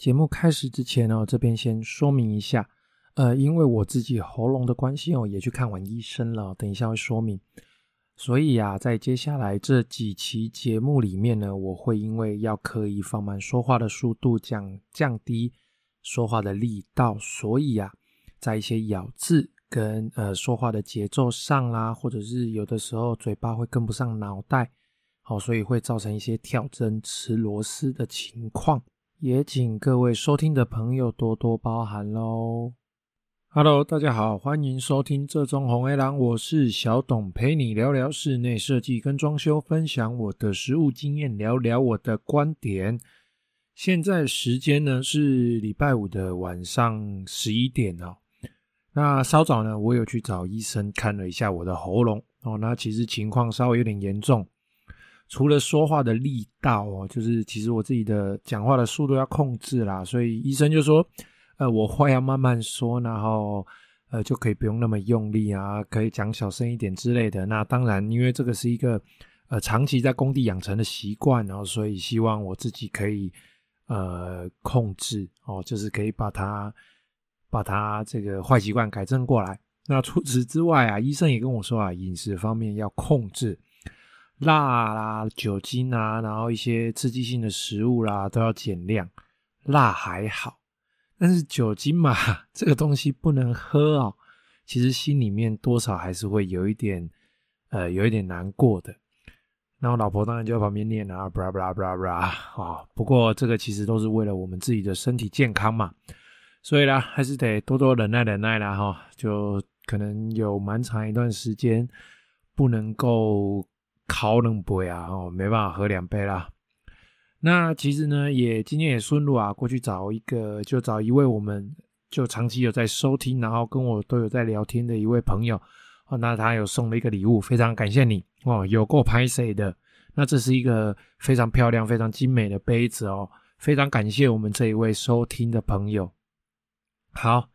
节目开始之前呢，这边先说明一下，呃，因为我自己喉咙的关系哦，也去看完医生了，等一下会说明。所以啊，在接下来这几期节目里面呢，我会因为要刻意放慢说话的速度，降降低说话的力道，所以啊，在一些咬字跟呃说话的节奏上啦，或者是有的时候嘴巴会跟不上脑袋，好，所以会造成一些跳针吃螺丝的情况。也请各位收听的朋友多多包涵喽。Hello，大家好，欢迎收听这中红 A 郎，我是小董，陪你聊聊室内设计跟装修，分享我的实务经验，聊聊我的观点。现在时间呢是礼拜五的晚上十一点哦。那稍早呢，我有去找医生看了一下我的喉咙哦，那其实情况稍微有点严重。除了说话的力道哦，就是其实我自己的讲话的速度要控制啦，所以医生就说，呃，我话要慢慢说，然后呃就可以不用那么用力啊，可以讲小声一点之类的。那当然，因为这个是一个呃长期在工地养成的习惯，然后所以希望我自己可以呃控制哦，就是可以把它把它这个坏习惯改正过来。那除此之外啊，医生也跟我说啊，饮食方面要控制。辣啦、酒精啊，然后一些刺激性的食物啦，都要减量。辣还好，但是酒精嘛，这个东西不能喝哦。其实心里面多少还是会有一点，呃，有一点难过的。那我老婆当然就在旁边念啊，布拉布拉布拉布拉啊。不过这个其实都是为了我们自己的身体健康嘛，所以啦，还是得多多忍耐忍耐啦哈。就可能有蛮长一段时间不能够。烤两杯啊，哦，没办法喝两杯啦。那其实呢，也今天也顺路啊，过去找一个，就找一位我们就长期有在收听，然后跟我都有在聊天的一位朋友哦。那他有送了一个礼物，非常感谢你哦，有够拍谢的。那这是一个非常漂亮、非常精美的杯子哦，非常感谢我们这一位收听的朋友。好。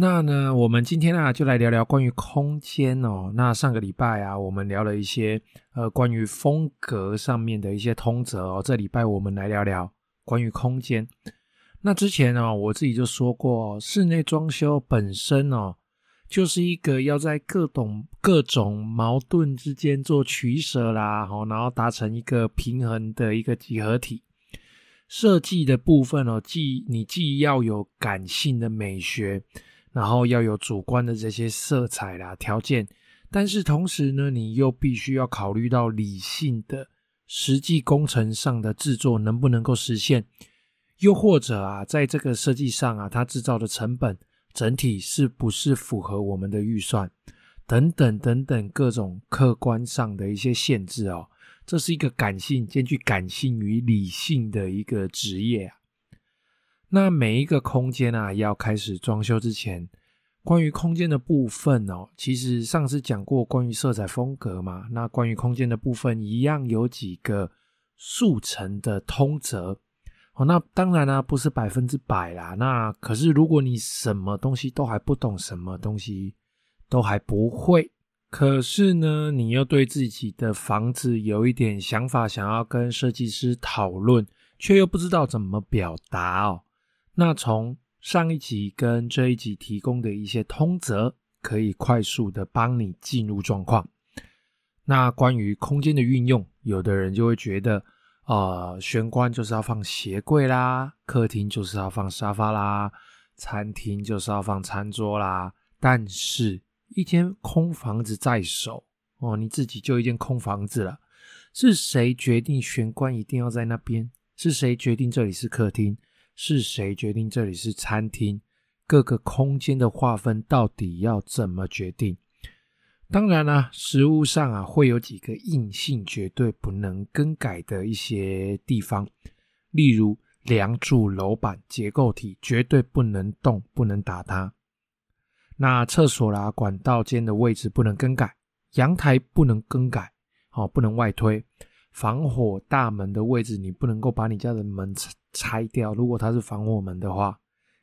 那呢，我们今天啊，就来聊聊关于空间哦。那上个礼拜啊，我们聊了一些呃关于风格上面的一些通则哦。这礼拜我们来聊聊关于空间。那之前呢，我自己就说过，室内装修本身哦，就是一个要在各种各种矛盾之间做取舍啦，哦，然后达成一个平衡的一个集合体。设计的部分哦，既你既要有感性的美学。然后要有主观的这些色彩啦条件，但是同时呢，你又必须要考虑到理性的实际工程上的制作能不能够实现，又或者啊，在这个设计上啊，它制造的成本整体是不是符合我们的预算，等等等等各种客观上的一些限制哦，这是一个感性兼具感性与理性的一个职业啊。那每一个空间啊，要开始装修之前，关于空间的部分哦，其实上次讲过关于色彩风格嘛。那关于空间的部分，一样有几个速成的通则哦。那当然啦、不是百分之百啦。那可是如果你什么东西都还不懂，什么东西都还不会，可是呢，你又对自己的房子有一点想法，想要跟设计师讨论，却又不知道怎么表达哦。那从上一集跟这一集提供的一些通则，可以快速的帮你进入状况。那关于空间的运用，有的人就会觉得，呃，玄关就是要放鞋柜啦，客厅就是要放沙发啦，餐厅就是要放餐桌啦。但是，一间空房子在手，哦，你自己就一间空房子了，是谁决定玄关一定要在那边？是谁决定这里是客厅？是谁决定这里是餐厅？各个空间的划分到底要怎么决定？当然啦、啊，实务上啊会有几个硬性绝对不能更改的一些地方，例如梁柱、楼板、结构体绝对不能动，不能打它。那厕所啦、管道间的位置不能更改，阳台不能更改，哦，不能外推。防火大门的位置，你不能够把你家的门拆掉。如果它是防火门的话，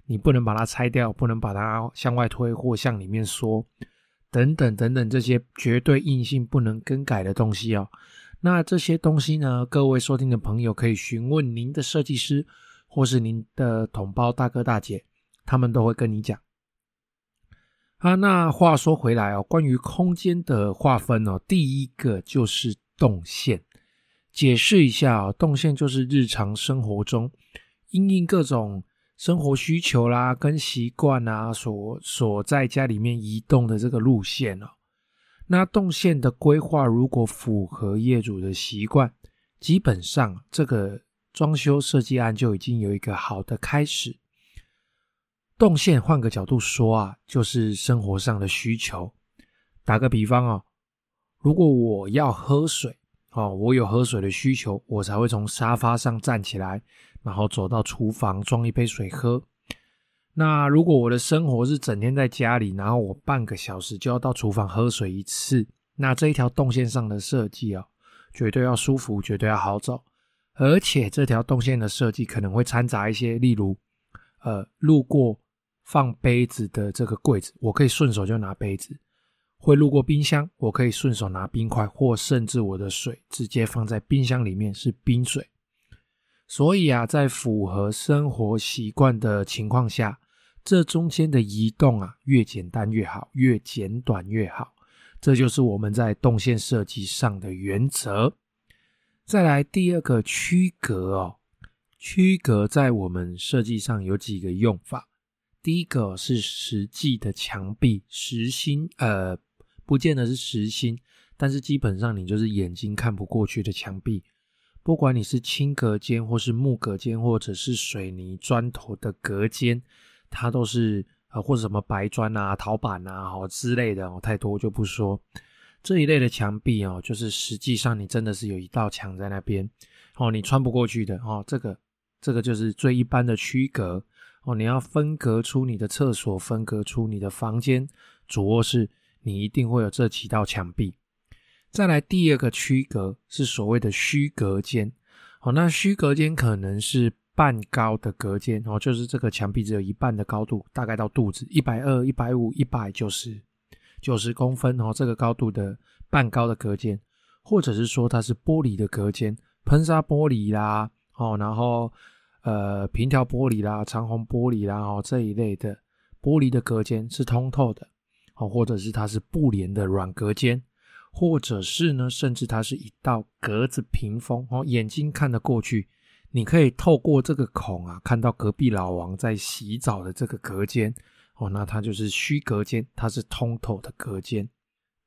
你不能把它拆掉，不能把它向外推或向里面缩，等等等等，这些绝对硬性不能更改的东西哦。那这些东西呢，各位收听的朋友可以询问您的设计师，或是您的同胞大哥大姐，他们都会跟你讲。啊，那话说回来哦，关于空间的划分哦，第一个就是动线。解释一下哦，动线就是日常生活中因应各种生活需求啦、跟习惯啊，所所在家里面移动的这个路线哦。那动线的规划如果符合业主的习惯，基本上这个。装修设计案就已经有一个好的开始。动线换个角度说啊，就是生活上的需求。打个比方哦，如果我要喝水哦，我有喝水的需求，我才会从沙发上站起来，然后走到厨房装一杯水喝。那如果我的生活是整天在家里，然后我半个小时就要到厨房喝水一次，那这一条动线上的设计啊，绝对要舒服，绝对要好走。而且这条动线的设计可能会掺杂一些，例如，呃，路过放杯子的这个柜子，我可以顺手就拿杯子；会路过冰箱，我可以顺手拿冰块，或甚至我的水直接放在冰箱里面是冰水。所以啊，在符合生活习惯的情况下，这中间的移动啊，越简单越好，越简短越好。这就是我们在动线设计上的原则。再来第二个区隔哦，区隔在我们设计上有几个用法。第一个是实际的墙壁实心，呃，不见得是实心，但是基本上你就是眼睛看不过去的墙壁。不管你是轻隔间，或是木隔间，或者是水泥砖头的隔间，它都是呃，或者什么白砖啊、陶板啊，哦之类的哦，太多就不说。这一类的墙壁哦，就是实际上你真的是有一道墙在那边哦，你穿不过去的哦。这个这个就是最一般的区隔哦，你要分隔出你的厕所，分隔出你的房间、主卧室，你一定会有这几道墙壁。再来第二个区隔是所谓的虚隔间哦，那虚隔间可能是半高的隔间哦，就是这个墙壁只有一半的高度，大概到肚子，一百二、一百五、一百九十。九十公分哦，这个高度的半高的隔间，或者是说它是玻璃的隔间，喷砂玻璃啦，哦，然后呃平条玻璃啦、长虹玻璃啦，哦这一类的玻璃的隔间是通透的，哦，或者是它是布帘的软隔间，或者是呢，甚至它是一道格子屏风哦，眼睛看得过去，你可以透过这个孔啊，看到隔壁老王在洗澡的这个隔间。哦，那它就是虚隔间，它是通透的隔间。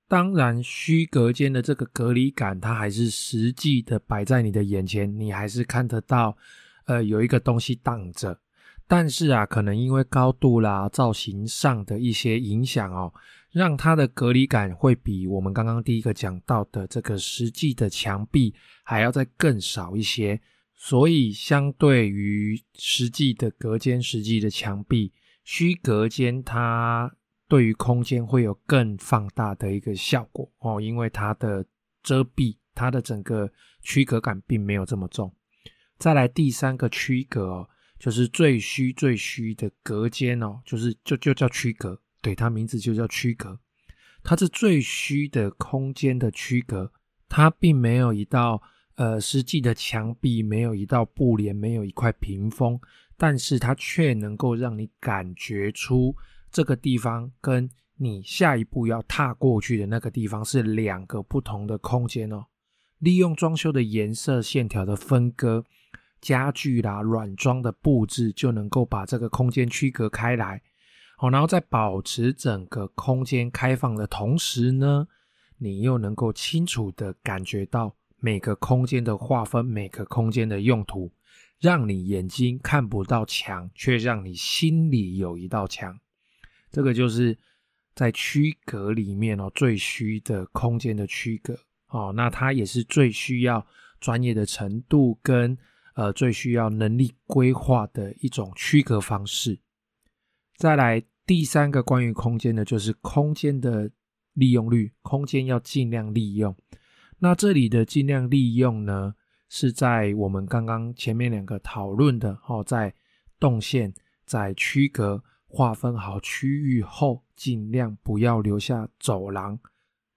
当然，虚隔间的这个隔离感，它还是实际的摆在你的眼前，你还是看得到，呃，有一个东西挡着。但是啊，可能因为高度啦、造型上的一些影响哦，让它的隔离感会比我们刚刚第一个讲到的这个实际的墙壁还要再更少一些。所以，相对于实际的隔间、实际的墙壁。虚隔间，它对于空间会有更放大的一个效果哦，因为它的遮蔽，它的整个区隔感并没有这么重。再来第三个区隔哦，就是最虚最虚的隔间哦，就是就就叫区隔，对，它名字就叫区隔，它是最虚的空间的区隔，它并没有一道呃实际的墙壁，没有一道布帘，没有一块屏风。但是它却能够让你感觉出这个地方跟你下一步要踏过去的那个地方是两个不同的空间哦。利用装修的颜色线条的分割，家具啦、软装的布置，就能够把这个空间区隔开来。好，然后在保持整个空间开放的同时呢，你又能够清楚地感觉到每个空间的划分，每个空间的用途。让你眼睛看不到墙，却让你心里有一道墙。这个就是在区隔里面哦，最需的空间的区隔哦。那它也是最需要专业的程度跟呃最需要能力规划的一种区隔方式。再来第三个关于空间的，就是空间的利用率，空间要尽量利用。那这里的尽量利用呢？是在我们刚刚前面两个讨论的哦，在动线在区隔划分好区域后，尽量不要留下走廊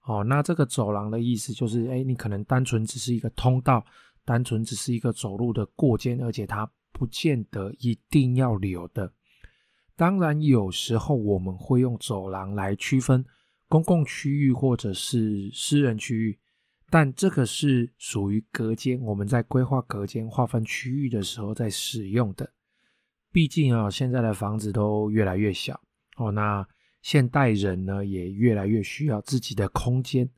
哦。那这个走廊的意思就是，哎，你可能单纯只是一个通道，单纯只是一个走路的过间，而且它不见得一定要留的。当然，有时候我们会用走廊来区分公共区域或者是私人区域，但这个是属于隔间，我们在规划隔间划分区域的时候在使用的。毕竟啊，现在的房子都越来越小哦，那现代人呢也越来越需要自己的空间。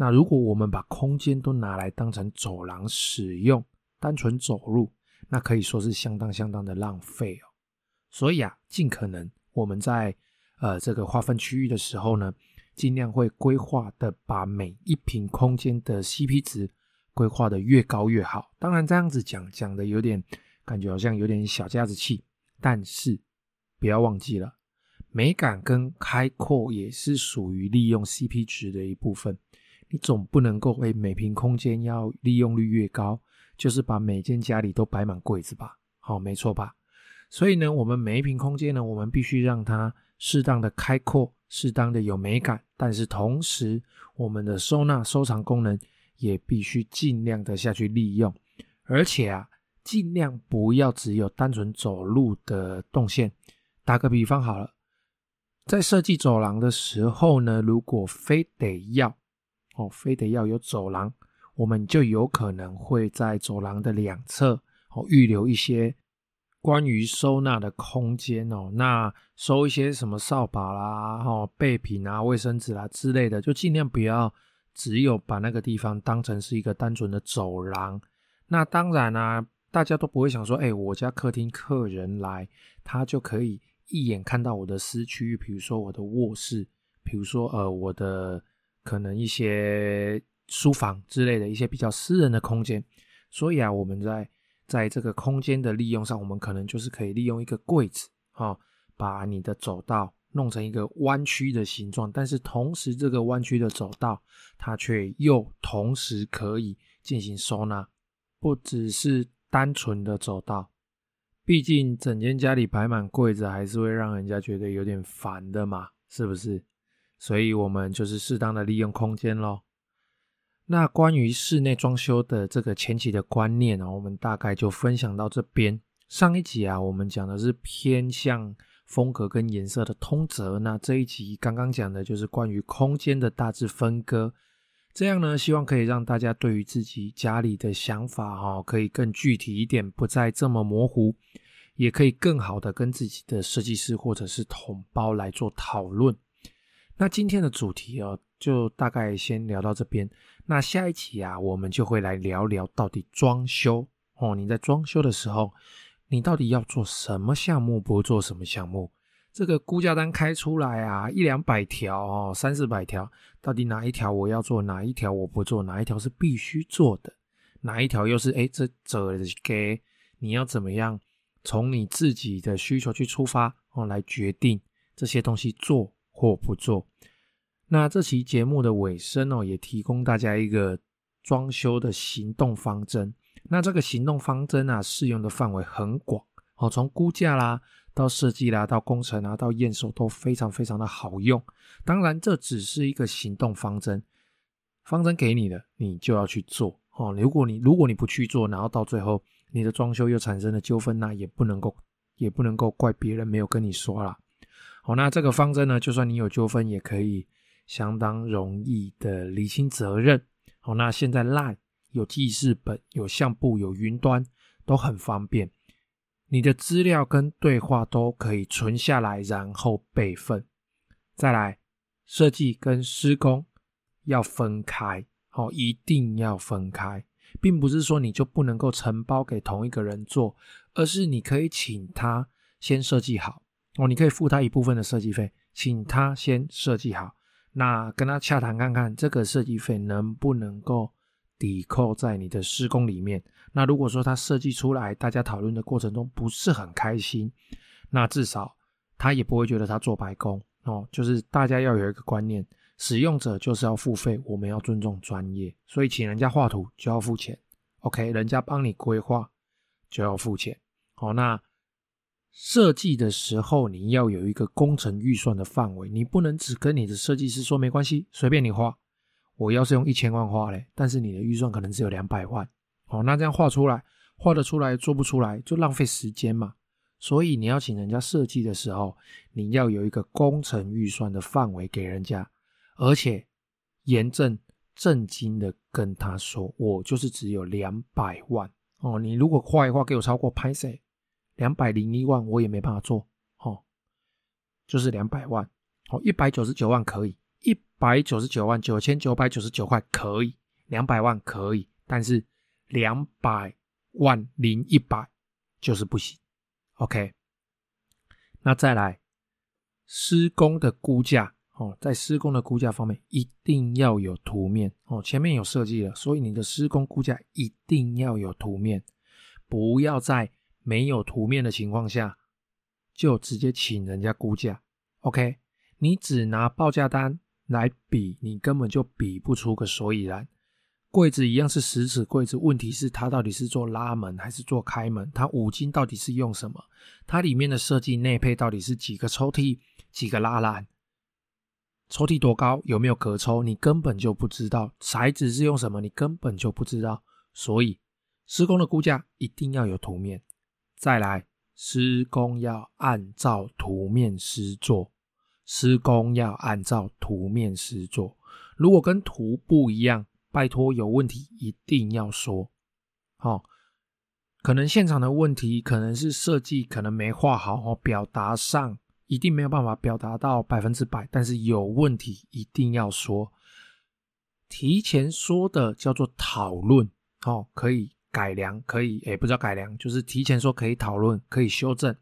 那如果我们把空间都拿来当成走廊使用，单纯走路，那可以说是相当相当的浪费哦。所以啊，尽可能我们在呃这个划分区域的时候呢，尽量会规划的把每一坪空间的 CP 值规划的越高越好。当然这样子讲讲的有点感觉好像有点小家子气。但是不要忘记了，美感跟开阔也是属于利用 CP 值的一部分。你总不能够为每坪空间要利用率越高，就是把每间家里都摆满柜子吧？好，没错吧？所以呢，我们每一坪空间呢，我们必须让它适当的开阔，适当的有美感。但是同时，我们的收纳收藏功能也必须尽量的下去利用，而且啊。尽量不要只有单纯走路的动线。打个比方好了，在设计走廊的时候呢，如果非得要哦，非得要有走廊，我们就有可能会在走廊的两侧哦预留一些关于收纳的空间哦。那收一些什么扫把啦、哦备品啊、卫生纸啦之类的，就尽量不要只有把那个地方当成是一个单纯的走廊。那当然啊。大家都不会想说，哎、我家客厅客人来，他就可以一眼看到我的私区域，比如说我的卧室，比如说呃我的可能一些书房之类的一些比较私人的空间。所以啊，我们在在这个空间的利用上，我们可能就是可以利用一个柜子，哈、哦，把你的走道弄成一个弯曲的形状，但是同时这个弯曲的走道，它却又同时可以进行收纳，不只是。单纯的走道，毕竟整间家里摆满柜子，还是会让人家觉得有点烦的嘛，是不是？所以我们就是适当的利用空间咯。那关于室内装修的这个前期的观念呢，我们大概就分享到这边。上一集啊，我们讲的是偏向风格跟颜色的通则，那这一集刚刚讲的就是关于空间的大致分割。这样呢，希望可以让大家对于自己家里的想法哈，可以更具体一点，不再这么模糊，也可以更好的跟自己的设计师或者是同胞来做讨论。那今天的主题哦，就大概先聊到这边。那下一期啊，我们就会来聊聊到底装修哦，你在装修的时候，你到底要做什么项目，不做什么项目？这个估价单开出来啊，一两百条哦，三四百条，到底哪一条我要做，哪一条我不做，哪一条是必须做的，哪一条又是哎这这给你要怎么样从你自己的需求去出发哦，来决定这些东西做或不做。那这期节目的尾声哦，也提供大家一个装修的行动方针。那这个行动方针啊，适用的范围很广哦，从估价啦。到设计啦，到工程啊，到验收都非常非常的好用。当然，这只是一个行动方针，方针给你的，你就要去做哦。如果你如果你不去做，然后到最后你的装修又产生了纠纷，那也不能够也不能够怪别人没有跟你说啦。好，那这个方针呢，就算你有纠纷，也可以相当容易的厘清责任。好，那现在 LINE 有记事本、有相簿、有云端，都很方便。你的资料跟对话都可以存下来，然后备份。再来，设计跟施工要分开，好，一定要分开，并不是说你就不能够承包给同一个人做，而是你可以请他先设计好，哦，你可以付他一部分的设计费，请他先设计好，那跟他洽谈看看，这个设计费能不能够抵扣在你的施工里面。那如果说他设计出来，大家讨论的过程中不是很开心，那至少他也不会觉得他做白工哦。就是大家要有一个观念，使用者就是要付费，我们要尊重专业，所以请人家画图就要付钱，OK？人家帮你规划就要付钱。好，那设计的时候你要有一个工程预算的范围，你不能只跟你的设计师说没关系，随便你画。我要是用一千万画嘞，但是你的预算可能只有两百万。哦，那这样画出来，画得出来做不出来就浪费时间嘛。所以你要请人家设计的时候，你要有一个工程预算的范围给人家，而且严正正经的跟他说，我就是只有两百万哦。你如果画一画给我超过拍谢两百零一万，我也没办法做哦，就是两百万哦，一百九十九万可以，一百九十九万九千九百九十九块可以，两百万可以，但是两百万零一百就是不行。OK，那再来施工的估价哦，在施工的估价方面一定要有图面哦，前面有设计了，所以你的施工估价一定要有图面，不要在没有图面的情况下就直接请人家估价。OK，你只拿报价单来比，你根本就比不出个所以然。柜子一样是十尺柜子，问题是它到底是做拉门还是做开门？它五金到底是用什么？它里面的设计内配到底是几个抽屉、几个拉篮？抽屉多高？有没有隔抽？你根本就不知道。材质是用什么？你根本就不知道。所以施工的估价一定要有图面。再来，施工要按照图面施作。施工要按照图面施作。如果跟图不一样，拜托，有问题一定要说。好、哦，可能现场的问题，可能是设计可能没画好，哦，表达上一定没有办法表达到百分之百，但是有问题一定要说。提前说的叫做讨论，哦，可以改良，可以，诶，不叫改良，就是提前说可以讨论，可以修正。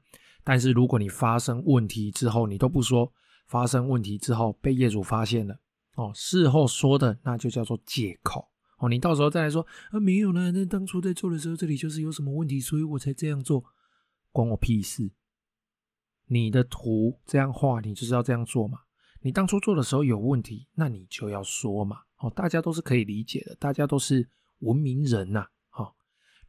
但是如果你发生问题之后，你都不说，发生问题之后被业主发现了。哦，事后说的那就叫做借口哦。你到时候再来说啊，没有呢，那当初在做的时候，这里就是有什么问题，所以我才这样做，关我屁事。你的图这样画，你就是要这样做嘛。你当初做的时候有问题，那你就要说嘛。哦，大家都是可以理解的，大家都是文明人呐。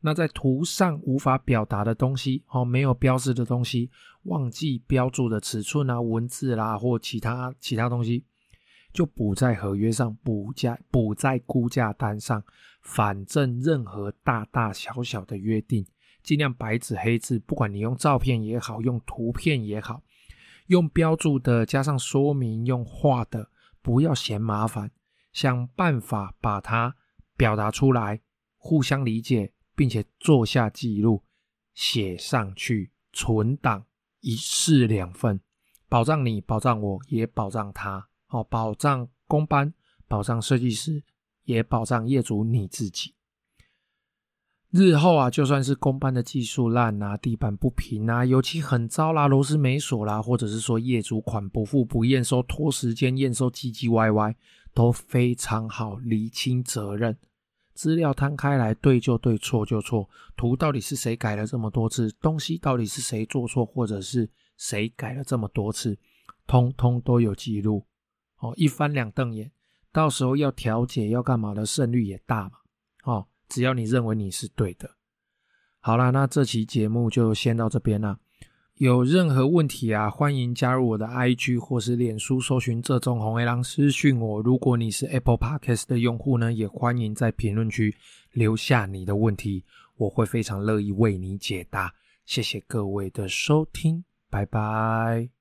那在图上无法表达的东西，哦，没有标示的东西，忘记标注的尺寸啊、文字啦，或其他其他东西。就补在合约上，补价补在估价单上，反正任何大大小小的约定，尽量白纸黑字，不管你用照片也好，用图片也好，用标注的加上说明，用画的，不要嫌麻烦，想办法把它表达出来，互相理解，并且做下记录，写上去，存档，一式两份，保障你，保障我，也保障他。好，保障工班，保障设计师，也保障业主你自己。日后啊，就算是工班的技术烂啊，地板不平啊，油漆很糟啦，螺丝没锁啦，或者是说业主款不付不验收，拖时间验收唧唧歪歪，都非常好厘清责任。资料摊开来，对就对，错就错。图到底是谁改了这么多次？东西到底是谁做错，或者是谁改了这么多次？通通都有记录。哦，一翻两瞪眼，到时候要调解要干嘛的胜率也大嘛。哦，只要你认为你是对的。好啦，那这期节目就先到这边啦。有任何问题啊，欢迎加入我的 IG 或是脸书，搜寻这种红黑狼私讯我。如果你是 Apple Podcast 的用户呢，也欢迎在评论区留下你的问题，我会非常乐意为你解答。谢谢各位的收听，拜拜。